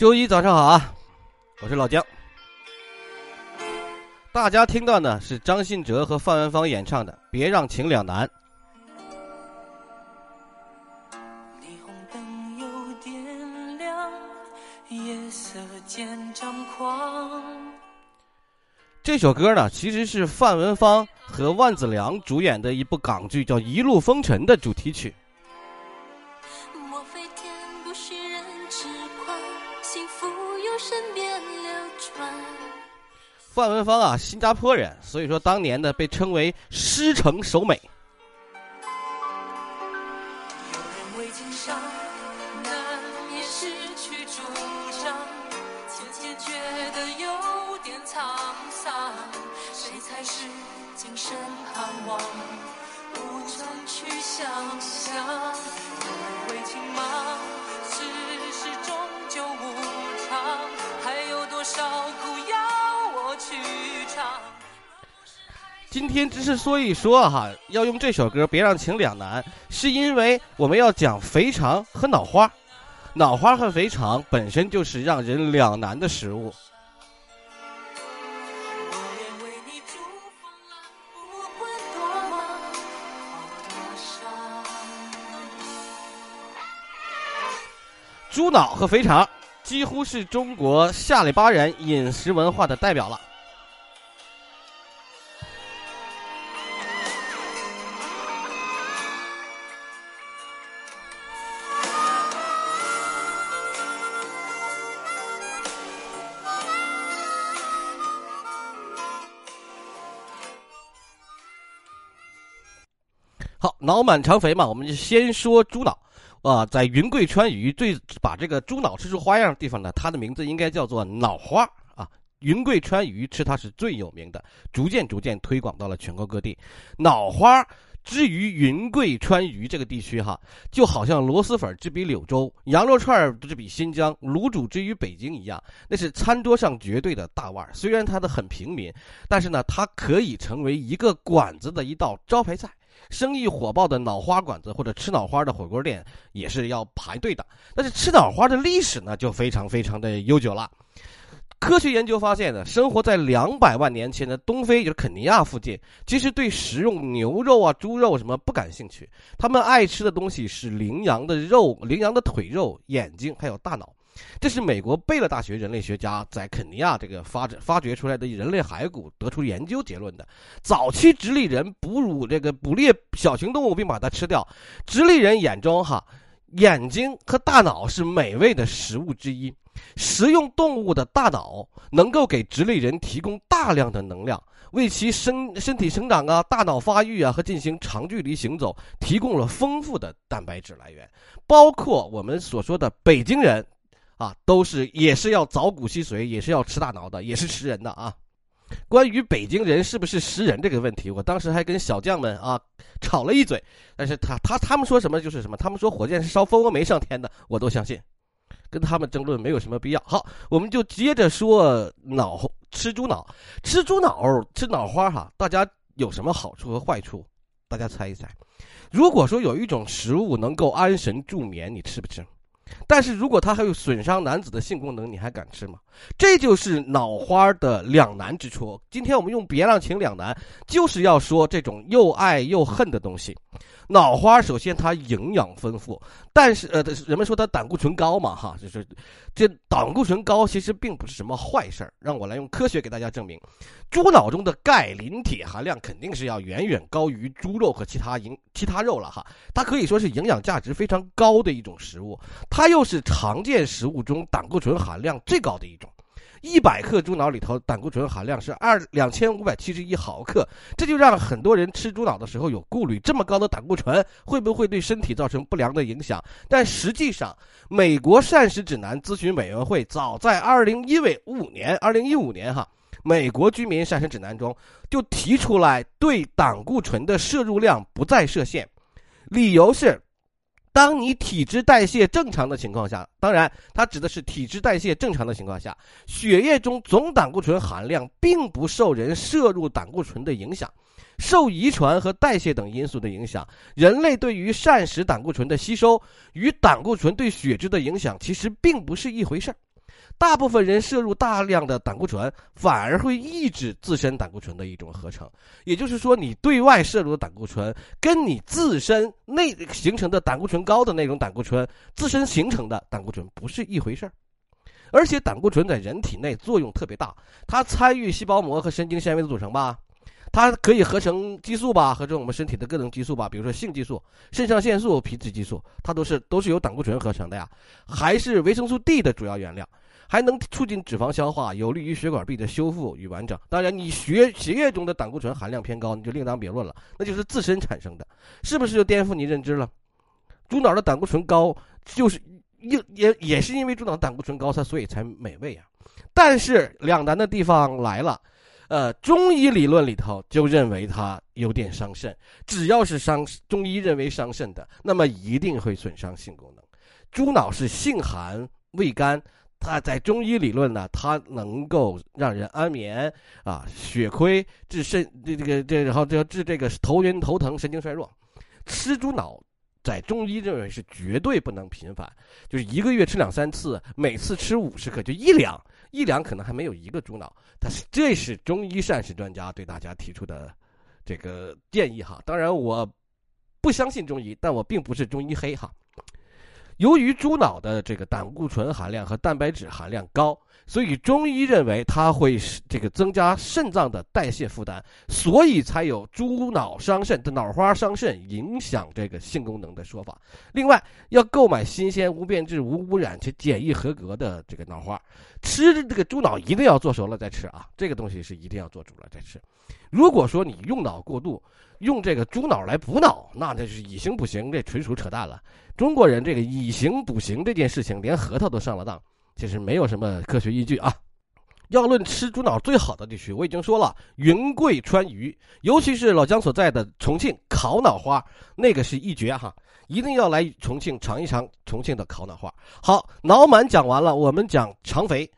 周一早上好啊，我是老姜。大家听到呢是张信哲和范文芳演唱的《别让情两难》。霓虹灯又点亮，夜色渐张狂。这首歌呢，其实是范文芳和万梓良主演的一部港剧叫《一路风尘》的主题曲。范文芳啊，新加坡人，所以说当年呢被称为狮城首美。有人今天只是说一说哈，要用这首歌《别让情两难》，是因为我们要讲肥肠和脑花。脑花和肥肠本身就是让人两难的食物。猪脑和肥肠几乎是中国下里巴人饮食文化的代表了。好，脑满肠肥嘛，我们就先说猪脑。啊，在云贵川渝最把这个猪脑吃出花样的地方呢，它的名字应该叫做脑花啊。云贵川渝吃它是最有名的，逐渐逐渐推广到了全国各地。脑花之于云贵川渝这个地区哈，就好像螺蛳粉之比柳州，羊肉串之比新疆，卤煮之于北京一样，那是餐桌上绝对的大腕。虽然它的很平民，但是呢，它可以成为一个馆子的一道招牌菜。生意火爆的脑花馆子或者吃脑花的火锅店也是要排队的。但是吃脑花的历史呢，就非常非常的悠久了。科学研究发现呢，生活在两百万年前的东非，就是肯尼亚附近，其实对食用牛肉啊、猪肉什么不感兴趣，他们爱吃的东西是羚羊的肉、羚羊的腿肉、眼睛还有大脑。这是美国贝勒大学人类学家在肯尼亚这个发展发掘出来的人类骸骨得出研究结论的。早期直立人哺乳这个捕猎小型动物并把它吃掉，直立人眼中哈眼睛和大脑是美味的食物之一。食用动物的大脑能够给直立人提供大量的能量，为其身身体生长啊、大脑发育啊和进行长距离行走提供了丰富的蛋白质来源，包括我们所说的北京人。啊，都是也是要凿骨吸髓，也是要吃大脑的，也是食人的啊。关于北京人是不是食人这个问题，我当时还跟小将们啊吵了一嘴，但是他他他们说什么就是什么，他们说火箭是烧蜂窝煤上天的，我都相信，跟他们争论没有什么必要。好，我们就接着说脑吃猪脑，吃猪脑吃脑花哈，大家有什么好处和坏处？大家猜一猜。如果说有一种食物能够安神助眠，你吃不吃？但是如果他还有损伤男子的性功能，你还敢吃吗？这就是脑花的两难之处。今天我们用“别让情两难”，就是要说这种又爱又恨的东西。脑花首先它营养丰富，但是呃，人们说它胆固醇高嘛，哈，就是这胆固醇高其实并不是什么坏事儿。让我来用科学给大家证明，猪脑中的钙、磷、铁含量肯定是要远远高于猪肉和其他营其他肉了哈。它可以说是营养价值非常高的一种食物，它又是常见食物中胆固醇含量最高的一种。一百克猪脑里头胆固醇含量是二两千五百七十一毫克，这就让很多人吃猪脑的时候有顾虑：这么高的胆固醇会不会对身体造成不良的影响？但实际上，美国膳食指南咨询委员会早在二零一五年，二零一五年哈，美国居民膳食指南中就提出来对胆固醇的摄入量不再设限，理由是。当你体脂代谢正常的情况下，当然，它指的是体脂代谢正常的情况下，血液中总胆固醇含量并不受人摄入胆固醇的影响，受遗传和代谢等因素的影响，人类对于膳食胆固醇的吸收与胆固醇对血脂的影响其实并不是一回事儿。大部分人摄入大量的胆固醇，反而会抑制自身胆固醇的一种合成。也就是说，你对外摄入的胆固醇，跟你自身内形成的胆固醇高的那种胆固醇，自身形成的胆固醇不是一回事儿。而且胆固醇在人体内作用特别大，它参与细胞膜和神经纤维的组成吧，它可以合成激素吧，合成我们身体的各种激素吧，比如说性激素、肾上腺素、皮质激素，它都是都是由胆固醇合成的呀，还是维生素 D 的主要原料，还能促进脂肪消化，有利于血管壁的修复与完整。当然，你血血液中的胆固醇含量偏高，你就另当别论了，那就是自身产生的，是不是就颠覆你认知了？猪脑的胆固醇高就是。也也也是因为猪脑胆固醇高，它所以才美味啊。但是两难的地方来了，呃，中医理论里头就认为它有点伤肾。只要是伤中医认为伤肾的，那么一定会损伤性功能。猪脑是性寒味甘，它在中医理论呢，它能够让人安眠啊，血亏治肾这这个这然后就治这个头晕头疼神经衰弱。吃猪脑。在中医认为是绝对不能频繁，就是一个月吃两三次，每次吃五十克，就一两，一两可能还没有一个猪脑。但是这是中医膳食专家对大家提出的这个建议哈。当然我不相信中医，但我并不是中医黑哈。由于猪脑的这个胆固醇含量和蛋白质含量高。所以中医认为它会这个增加肾脏的代谢负担，所以才有猪脑伤肾的脑花伤肾，影响这个性功能的说法。另外，要购买新鲜、无变质、无污染且检疫合格的这个脑花，吃的这个猪脑一定要做熟了再吃啊！这个东西是一定要做熟了再吃。如果说你用脑过度，用这个猪脑来补脑，那这是以形补形，这纯属扯淡了。中国人这个以形补形这件事情，连核桃都上了当。其实没有什么科学依据啊。要论吃猪脑最好的地区，我已经说了，云贵川渝，尤其是老姜所在的重庆烤脑花，那个是一绝哈，一定要来重庆尝一尝重庆的烤脑花。好，脑满讲完了，我们讲肠肥。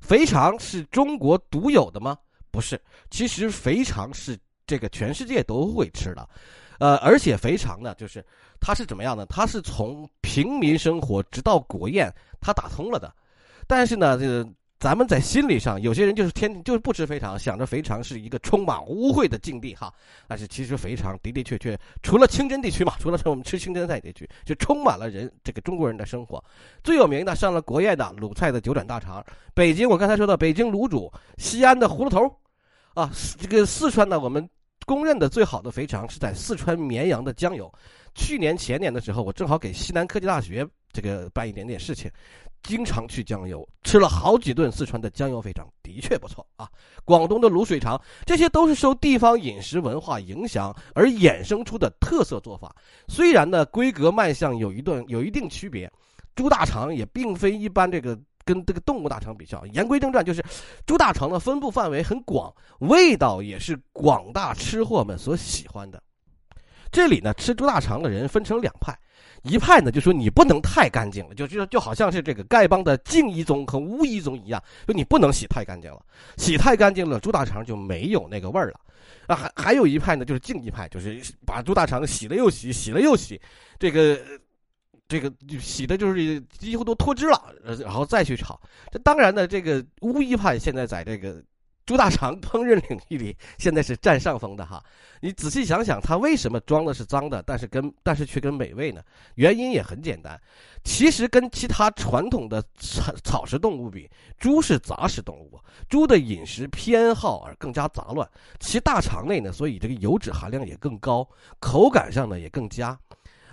肥肠是中国独有的吗？不是，其实肥肠是这个全世界都会吃的，呃，而且肥肠呢，就是它是怎么样呢？它是从平民生活直到国宴。它打通了的，但是呢，这个咱们在心理上，有些人就是天就是不吃肥肠，想着肥肠是一个充满污秽的境地哈。但是其实肥肠的的确确，除了清真地区嘛，除了我们吃清真菜地区，就充满了人这个中国人的生活。最有名的上了国宴的鲁菜的九转大肠，北京我刚才说到北京卤煮，西安的葫芦头，啊，这个四川呢，我们公认的最好的肥肠是在四川绵阳的江油。去年前年的时候，我正好给西南科技大学。这个办一点点事情，经常去江油吃了好几顿四川的江油肥肠，的确不错啊。广东的卤水肠，这些都是受地方饮食文化影响而衍生出的特色做法。虽然呢规格卖相有一段有一定区别，猪大肠也并非一般这个跟这个动物大肠比较。言归正传，就是猪大肠的分布范围很广，味道也是广大吃货们所喜欢的。这里呢吃猪大肠的人分成两派。一派呢就说你不能太干净了，就就就好像是这个丐帮的净一宗和污一宗一样，就你不能洗太干净了，洗太干净了，猪大肠就没有那个味儿了。啊，还还有一派呢，就是净一派，就是把猪大肠洗了又洗，洗了又洗，这个这个洗的就是几乎都脱脂了，然后再去炒。这当然呢，这个乌一派现在在这个。猪大肠烹饪领域里，现在是占上风的哈。你仔细想想，它为什么装的是脏的，但是跟但是却跟美味呢？原因也很简单，其实跟其他传统的草草食动物比，猪是杂食动物，猪的饮食偏好而更加杂乱，其大肠内呢，所以这个油脂含量也更高，口感上呢也更佳。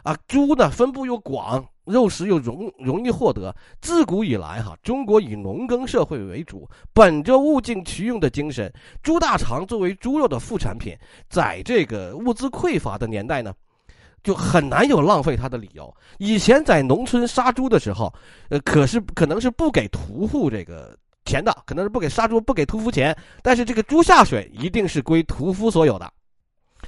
啊，猪呢分布又广，肉食又容容易获得。自古以来，哈，中国以农耕社会为主，本着物尽其用的精神，猪大肠作为猪肉的副产品，在这个物资匮乏的年代呢，就很难有浪费它的理由。以前在农村杀猪的时候，呃，可是可能是不给屠户这个钱的，可能是不给杀猪不给屠夫钱，但是这个猪下水一定是归屠夫所有的。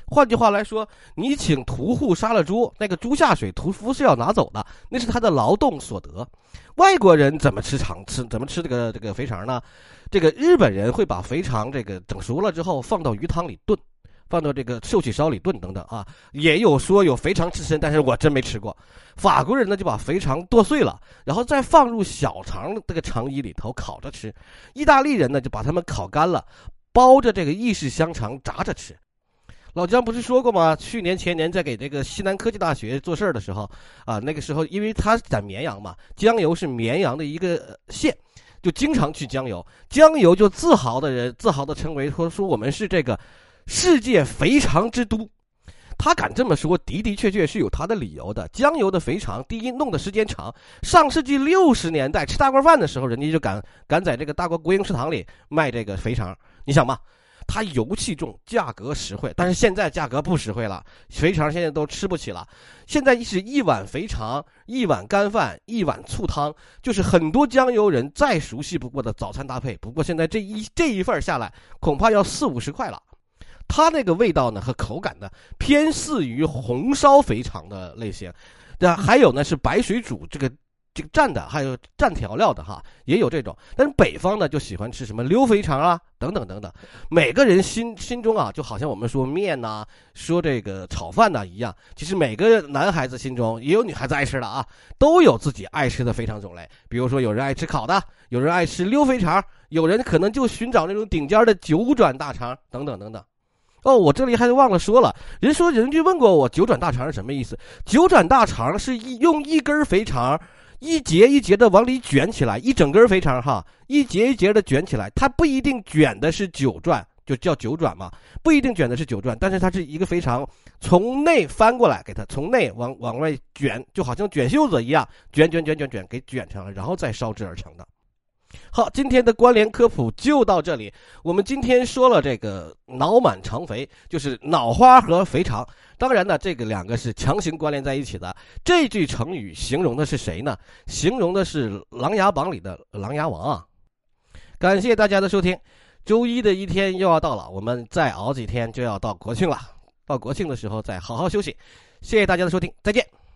换句话来说，你请屠户杀了猪，那个猪下水，屠夫是要拿走的，那是他的劳动所得。外国人怎么吃肠吃？怎么吃这个这个肥肠呢？这个日本人会把肥肠这个整熟了之后放到鱼汤里炖，放到这个寿喜烧里炖等等啊。也有说有肥肠刺身，但是我真没吃过。法国人呢就把肥肠剁碎了，然后再放入小肠这个肠衣里头烤着吃。意大利人呢就把它们烤干了，包着这个意式香肠炸着吃。老姜不是说过吗？去年前年在给这个西南科技大学做事儿的时候，啊，那个时候因为他在绵阳嘛，江油是绵阳的一个县，就经常去江油。江油就自豪的人，自豪的称为说说我们是这个世界肥肠之都。他敢这么说，的的确确是有他的理由的。江油的肥肠，第一弄的时间长，上世纪六十年代吃大锅饭的时候，人家就敢敢在这个大国国营食堂里卖这个肥肠，你想嘛？它油气重，价格实惠，但是现在价格不实惠了，肥肠现在都吃不起了。现在是一碗肥肠，一碗干饭，一碗醋汤，就是很多江油人再熟悉不过的早餐搭配。不过现在这一这一份下来，恐怕要四五十块了。它那个味道呢和口感呢，偏似于红烧肥肠的类型。那还有呢是白水煮这个。这个蘸的还有蘸调料的哈，也有这种。但是北方呢，就喜欢吃什么溜肥肠啊，等等等等。每个人心心中啊，就好像我们说面呐，说这个炒饭呐一样。其实每个男孩子心中也有女孩子爱吃的啊，都有自己爱吃的肥肠种类。比如说，有人爱吃烤的，有人爱吃溜肥肠，有人可能就寻找那种顶尖的九转大肠，等等等等。哦，我这里还忘了说了，人说人家问过我，九转大肠是什么意思？九转大肠是用一根肥肠。一节一节的往里卷起来，一整根肥肠哈，一节一节的卷起来，它不一定卷的是九转，就叫九转嘛，不一定卷的是九转，但是它是一个肥肠，从内翻过来，给它从内往往外卷，就好像卷袖子一样，卷卷卷卷卷给卷成了，然后再烧制而成的。好，今天的关联科普就到这里。我们今天说了这个脑满肠肥，就是脑花和肥肠。当然呢，这个两个是强行关联在一起的。这句成语形容的是谁呢？形容的是《琅琊榜》里的琅琊王啊。感谢大家的收听，周一的一天又要到了，我们再熬几天就要到国庆了。到国庆的时候再好好休息。谢谢大家的收听，再见。